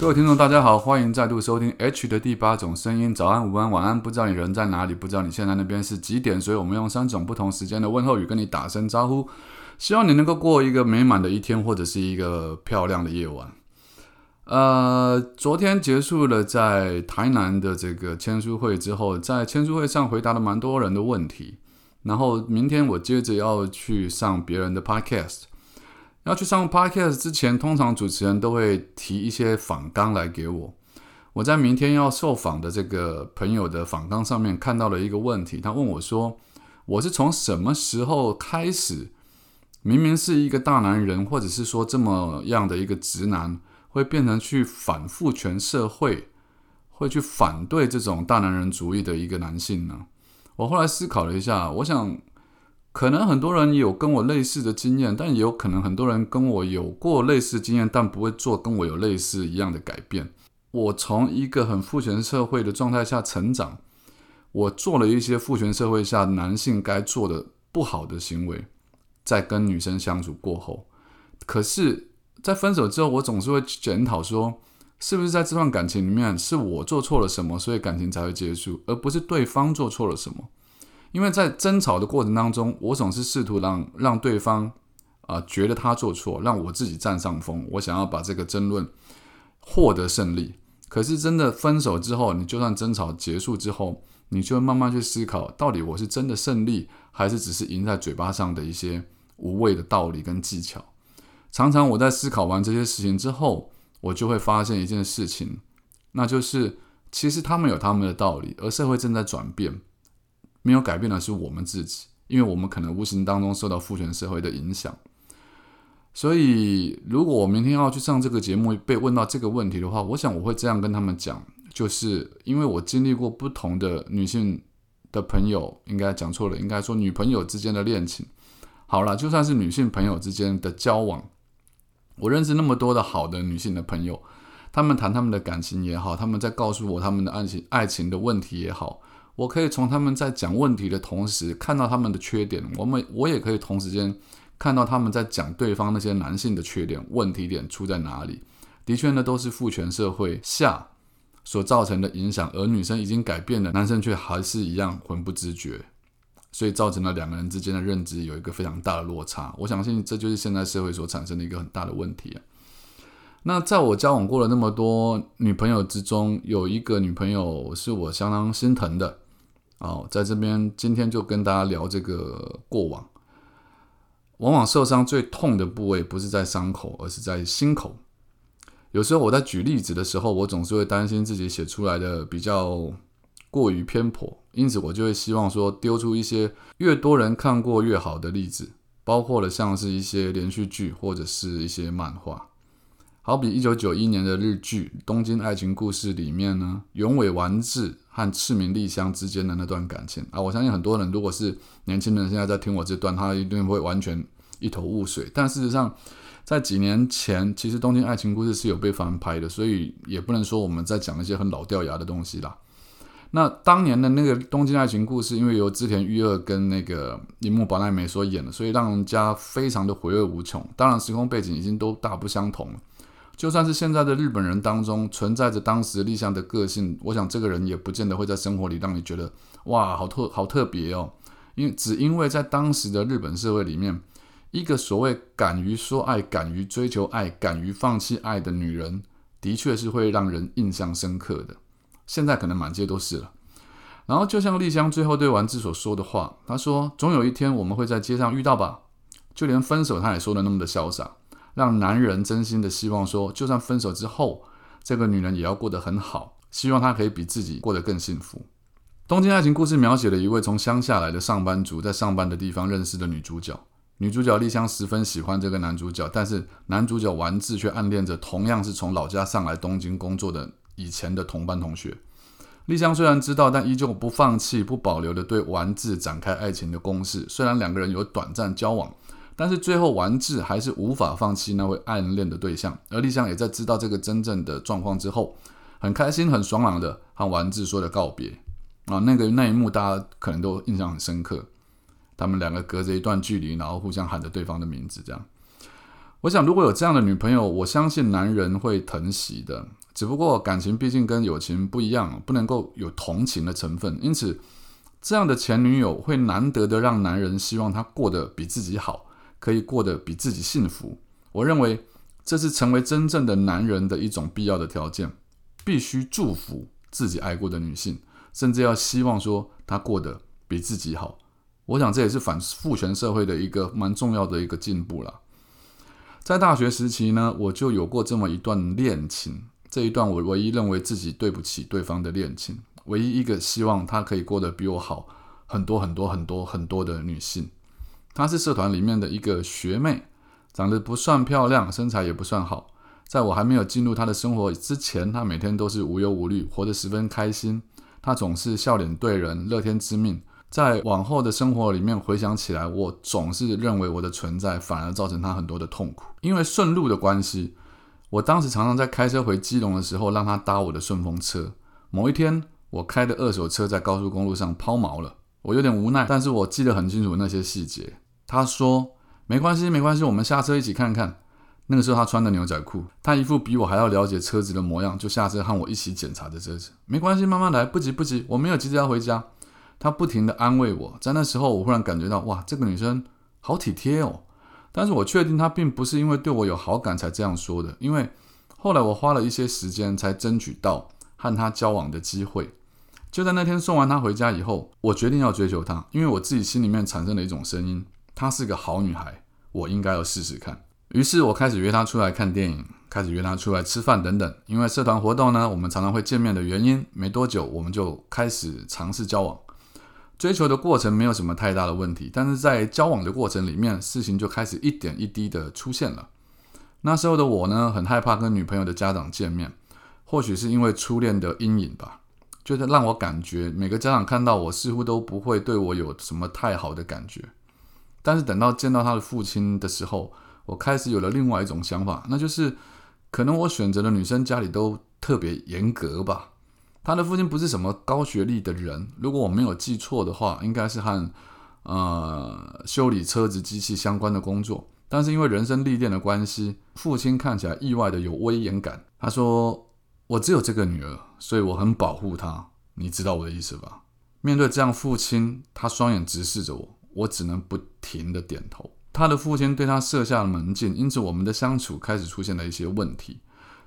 各位听众，大家好，欢迎再度收听 H 的第八种声音。早安、午安、晚安，不知道你人在哪里，不知道你现在那边是几点，所以我们用三种不同时间的问候语跟你打声招呼。希望你能够过一个美满的一天，或者是一个漂亮的夜晚。呃，昨天结束了在台南的这个签书会之后，在签书会上回答了蛮多人的问题，然后明天我接着要去上别人的 Podcast。要去上 podcast 之前，通常主持人都会提一些访纲来给我。我在明天要受访的这个朋友的访纲上面看到了一个问题，他问我说：“我是从什么时候开始，明明是一个大男人，或者是说这么样的一个直男，会变成去反复全社会，会去反对这种大男人主义的一个男性呢？”我后来思考了一下，我想。可能很多人有跟我类似的经验，但也有可能很多人跟我有过类似经验，但不会做跟我有类似一样的改变。我从一个很父权社会的状态下成长，我做了一些父权社会下男性该做的不好的行为，在跟女生相处过后，可是，在分手之后，我总是会检讨说，是不是在这段感情里面是我做错了什么，所以感情才会结束，而不是对方做错了什么。因为在争吵的过程当中，我总是试图让让对方啊觉得他做错，让我自己占上风。我想要把这个争论获得胜利。可是真的分手之后，你就算争吵结束之后，你就会慢慢去思考，到底我是真的胜利，还是只是赢在嘴巴上的一些无谓的道理跟技巧？常常我在思考完这些事情之后，我就会发现一件事情，那就是其实他们有他们的道理，而社会正在转变。没有改变的是我们自己，因为我们可能无形当中受到父权社会的影响。所以，如果我明天要去上这个节目，被问到这个问题的话，我想我会这样跟他们讲：，就是因为我经历过不同的女性的朋友，应该讲错了，应该说女朋友之间的恋情。好了，就算是女性朋友之间的交往，我认识那么多的好的女性的朋友，他们谈他们的感情也好，他们在告诉我他们的爱情爱情的问题也好。我可以从他们在讲问题的同时看到他们的缺点，我们我也可以同时间看到他们在讲对方那些男性的缺点，问题点出在哪里？的确呢，都是父权社会下所造成的影响，而女生已经改变了，男生却还是一样浑不知觉，所以造成了两个人之间的认知有一个非常大的落差。我相信这就是现在社会所产生的一个很大的问题啊。那在我交往过了那么多女朋友之中，有一个女朋友是我相当心疼的。哦，在这边今天就跟大家聊这个过往。往往受伤最痛的部位不是在伤口，而是在心口。有时候我在举例子的时候，我总是会担心自己写出来的比较过于偏颇，因此我就会希望说丢出一些越多人看过越好的例子，包括了像是一些连续剧或者是一些漫画。好比一九九一年的日剧《东京爱情故事》里面呢，永尾完治和赤名莉香之间的那段感情啊，我相信很多人如果是年轻人，现在在听我这段，他一定会完全一头雾水。但事实上，在几年前，其实《东京爱情故事》是有被翻拍的，所以也不能说我们在讲一些很老掉牙的东西啦。那当年的那个《东京爱情故事》，因为由织田裕二跟那个铃木保奈美所演的，所以让人家非常的回味无穷。当然，时空背景已经都大不相同了。就算是现在的日本人当中存在着当时立项的个性，我想这个人也不见得会在生活里让你觉得哇，好特好特别哦。因只因为在当时的日本社会里面，一个所谓敢于说爱、敢于追求爱、敢于放弃爱的女人，的确是会让人印象深刻的。现在可能满街都是了。然后就像丽香最后对丸子所说的话，她说：“总有一天我们会在街上遇到吧。”就连分手，她也说的那么的潇洒。让男人真心的希望说，就算分手之后，这个女人也要过得很好，希望她可以比自己过得更幸福。《东京爱情故事》描写了一位从乡下来的上班族在上班的地方认识的女主角，女主角丽香十分喜欢这个男主角，但是男主角丸子却暗恋着同样是从老家上来东京工作的以前的同班同学。丽香虽然知道，但依旧不放弃、不保留的对丸子展开爱情的攻势。虽然两个人有短暂交往，但是最后丸治还是无法放弃那位暗恋的对象。而丽香也在知道这个真正的状况之后，很开心、很爽朗的和丸治说了告别。啊，那个那一幕大家可能都印象很深刻。他们两个隔着一段距离，然后互相喊着对方的名字，这样。我想，如果有这样的女朋友，我相信男人会疼惜的。只不过感情毕竟跟友情不一样，不能够有同情的成分，因此这样的前女友会难得的让男人希望她过得比自己好，可以过得比自己幸福。我认为这是成为真正的男人的一种必要的条件，必须祝福自己爱过的女性，甚至要希望说她过得比自己好。我想这也是反父权社会的一个蛮重要的一个进步了。在大学时期呢，我就有过这么一段恋情。这一段我唯一认为自己对不起对方的恋情，唯一一个希望她可以过得比我好很多很多很多很多的女性。她是社团里面的一个学妹，长得不算漂亮，身材也不算好。在我还没有进入她的生活之前，她每天都是无忧无虑，活得十分开心。她总是笑脸对人，乐天知命。在往后的生活里面回想起来，我总是认为我的存在反而造成他很多的痛苦。因为顺路的关系，我当时常常在开车回基隆的时候，让他搭我的顺风车。某一天，我开的二手车在高速公路上抛锚了，我有点无奈，但是我记得很清楚那些细节。他说：“没关系，没关系，我们下车一起看看。”那个时候他穿的牛仔裤，他一副比我还要了解车子的模样，就下车和我一起检查着车子。没关系，慢慢来，不急不急，我没有急着要回家。他不停的安慰我，在那时候，我忽然感觉到，哇，这个女生好体贴哦。但是我确定她并不是因为对我有好感才这样说的，因为后来我花了一些时间才争取到和她交往的机会。就在那天送完她回家以后，我决定要追求她，因为我自己心里面产生了一种声音，她是个好女孩，我应该要试试看。于是我开始约她出来看电影，开始约她出来吃饭等等。因为社团活动呢，我们常常会见面的原因，没多久我们就开始尝试交往。追求的过程没有什么太大的问题，但是在交往的过程里面，事情就开始一点一滴的出现了。那时候的我呢，很害怕跟女朋友的家长见面，或许是因为初恋的阴影吧，就是让我感觉每个家长看到我似乎都不会对我有什么太好的感觉。但是等到见到他的父亲的时候，我开始有了另外一种想法，那就是可能我选择的女生家里都特别严格吧。他的父亲不是什么高学历的人，如果我没有记错的话，应该是和呃修理车子机器相关的工作。但是因为人生历练的关系，父亲看起来意外的有威严感。他说：“我只有这个女儿，所以我很保护她。你知道我的意思吧？”面对这样父亲，他双眼直视着我，我只能不停的点头。他的父亲对他设下了门禁，因此我们的相处开始出现了一些问题。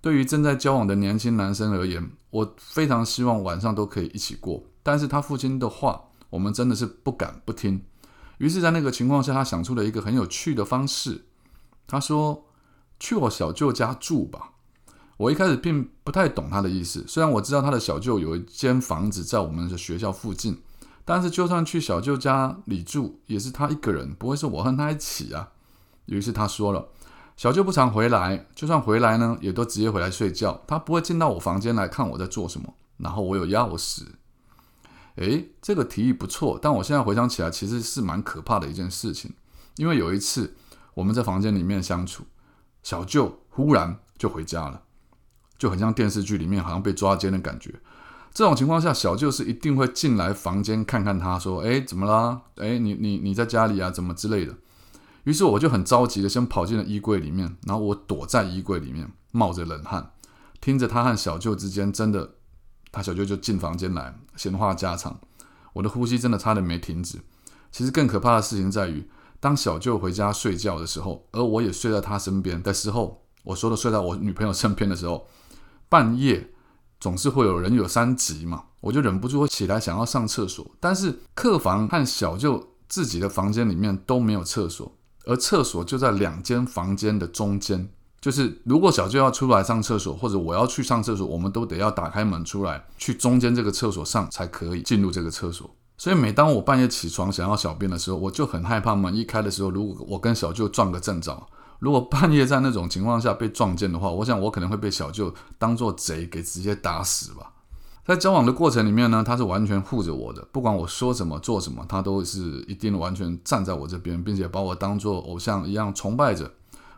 对于正在交往的年轻男生而言，我非常希望晚上都可以一起过。但是他父亲的话，我们真的是不敢不听。于是，在那个情况下，他想出了一个很有趣的方式。他说：“去我小舅家住吧。”我一开始并不太懂他的意思。虽然我知道他的小舅有一间房子在我们的学校附近，但是就算去小舅家里住，也是他一个人，不会是我和他一起啊。于是他说了。小舅不常回来，就算回来呢，也都直接回来睡觉。他不会进到我房间来看我在做什么。然后我有钥匙，诶，这个提议不错。但我现在回想起来，其实是蛮可怕的一件事情。因为有一次我们在房间里面相处，小舅忽然就回家了，就很像电视剧里面好像被抓奸的感觉。这种情况下，小舅是一定会进来房间看看他，说：“诶，怎么啦？诶，你你你在家里啊？怎么之类的。”于是我就很着急的先跑进了衣柜里面，然后我躲在衣柜里面冒着冷汗，听着他和小舅之间真的，他小舅就进房间来闲话家常，我的呼吸真的差点没停止。其实更可怕的事情在于，当小舅回家睡觉的时候，而我也睡在他身边的时候，我说的睡在我女朋友身边的时候，半夜总是会有人有三急嘛，我就忍不住会起来想要上厕所，但是客房和小舅自己的房间里面都没有厕所。而厕所就在两间房间的中间，就是如果小舅要出来上厕所，或者我要去上厕所，我们都得要打开门出来，去中间这个厕所上才可以进入这个厕所。所以每当我半夜起床想要小便的时候，我就很害怕门一开的时候，如果我跟小舅撞个正着，如果半夜在那种情况下被撞见的话，我想我可能会被小舅当做贼给直接打死吧。在交往的过程里面呢，他是完全护着我的，不管我说什么做什么，他都是一定完全站在我这边，并且把我当做偶像一样崇拜着。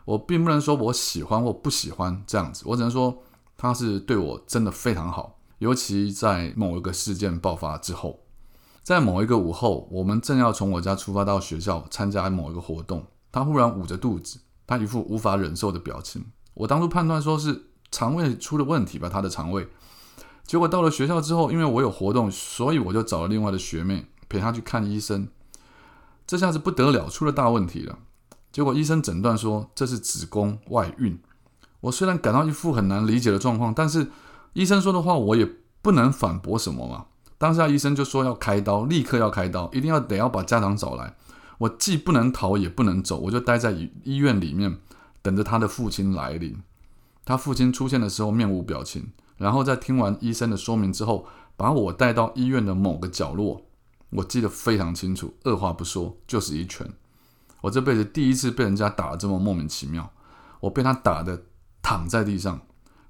我并不能说我喜欢或不喜欢这样子，我只能说他是对我真的非常好。尤其在某一个事件爆发之后，在某一个午后，我们正要从我家出发到学校参加某一个活动，他忽然捂着肚子，他一副无法忍受的表情。我当初判断说是肠胃出了问题吧，他的肠胃。结果到了学校之后，因为我有活动，所以我就找了另外的学妹陪她去看医生。这下子不得了，出了大问题了。结果医生诊断说这是子宫外孕。我虽然感到一副很难理解的状况，但是医生说的话我也不能反驳什么嘛。当下医生就说要开刀，立刻要开刀，一定要得要把家长找来。我既不能逃也不能走，我就待在医院里面等着他的父亲来临。他父亲出现的时候面无表情。然后在听完医生的说明之后，把我带到医院的某个角落，我记得非常清楚，二话不说就是一拳。我这辈子第一次被人家打这么莫名其妙，我被他打的躺在地上，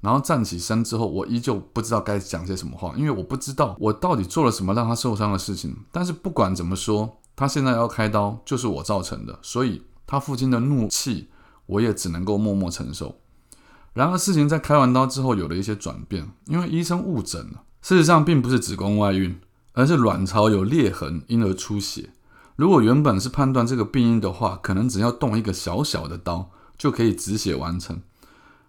然后站起身之后，我依旧不知道该讲些什么话，因为我不知道我到底做了什么让他受伤的事情。但是不管怎么说，他现在要开刀就是我造成的，所以他父亲的怒气我也只能够默默承受。然而，事情在开完刀之后有了一些转变，因为医生误诊了。事实上，并不是子宫外孕，而是卵巢有裂痕，因而出血。如果原本是判断这个病因的话，可能只要动一个小小的刀就可以止血完成。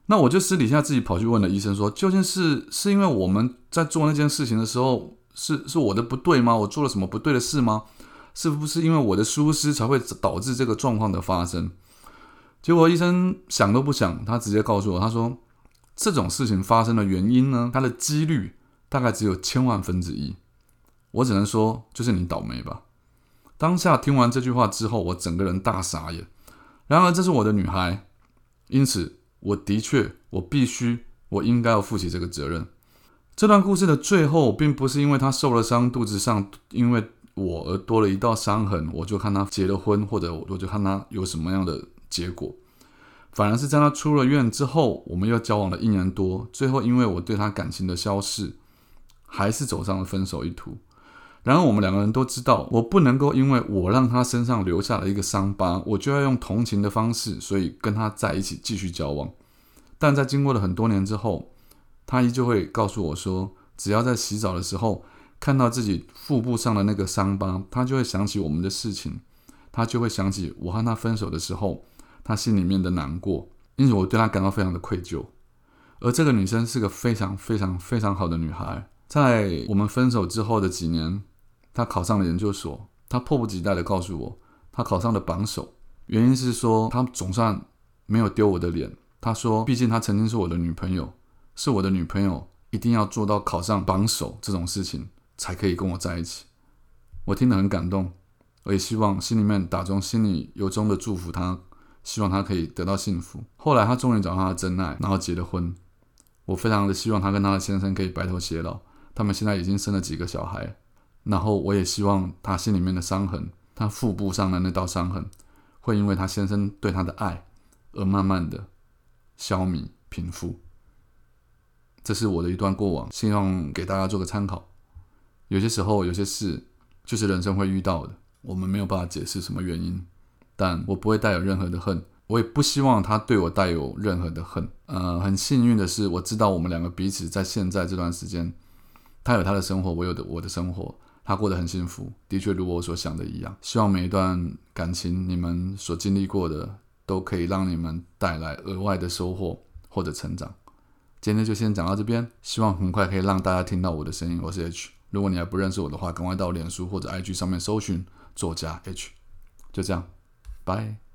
那我就私底下自己跑去问了医生，说究竟是是因为我们在做那件事情的时候，是是我的不对吗？我做了什么不对的事吗？是不是因为我的疏失才会导致这个状况的发生？结果医生想都不想，他直接告诉我，他说这种事情发生的原因呢，它的几率大概只有千万分之一。我只能说，就是你倒霉吧。当下听完这句话之后，我整个人大傻眼。然而这是我的女孩，因此我的确，我必须，我应该要负起这个责任。这段故事的最后，并不是因为她受了伤，肚子上因为我而多了一道伤痕，我就看他结了婚，或者我就看他有什么样的。结果反而是在他出了院之后，我们又交往了一年多，最后因为我对他感情的消逝，还是走上了分手一途。然后我们两个人都知道，我不能够因为我让他身上留下了一个伤疤，我就要用同情的方式，所以跟他在一起继续交往。但在经过了很多年之后，他依旧会告诉我说，只要在洗澡的时候看到自己腹部上的那个伤疤，他就会想起我们的事情。他就会想起我和他分手的时候，他心里面的难过，因此我对他感到非常的愧疚。而这个女生是个非常非常非常好的女孩，在我们分手之后的几年，她考上了研究所。她迫不及待的告诉我，她考上了榜首，原因是说她总算没有丢我的脸。她说，毕竟她曾经是我的女朋友，是我的女朋友，一定要做到考上榜首这种事情，才可以跟我在一起。我听得很感动。我也希望心里面打从心里由衷的祝福他，希望他可以得到幸福。后来他终于找到他的真爱，然后结了婚。我非常的希望他跟他的先生可以白头偕老。他们现在已经生了几个小孩。然后我也希望他心里面的伤痕，他腹部上的那道伤痕，会因为他先生对他的爱而慢慢的消弭平复。这是我的一段过往，希望给大家做个参考。有些时候，有些事就是人生会遇到的。我们没有办法解释什么原因，但我不会带有任何的恨，我也不希望他对我带有任何的恨。呃，很幸运的是，我知道我们两个彼此在现在这段时间，他有他的生活，我有的我的生活，他过得很幸福，的确如我所想的一样。希望每一段感情，你们所经历过的，都可以让你们带来额外的收获或者成长。今天就先讲到这边，希望很快可以让大家听到我的声音。我是 H，如果你还不认识我的话，赶快到脸书或者 IG 上面搜寻。作家 H，就这样，拜。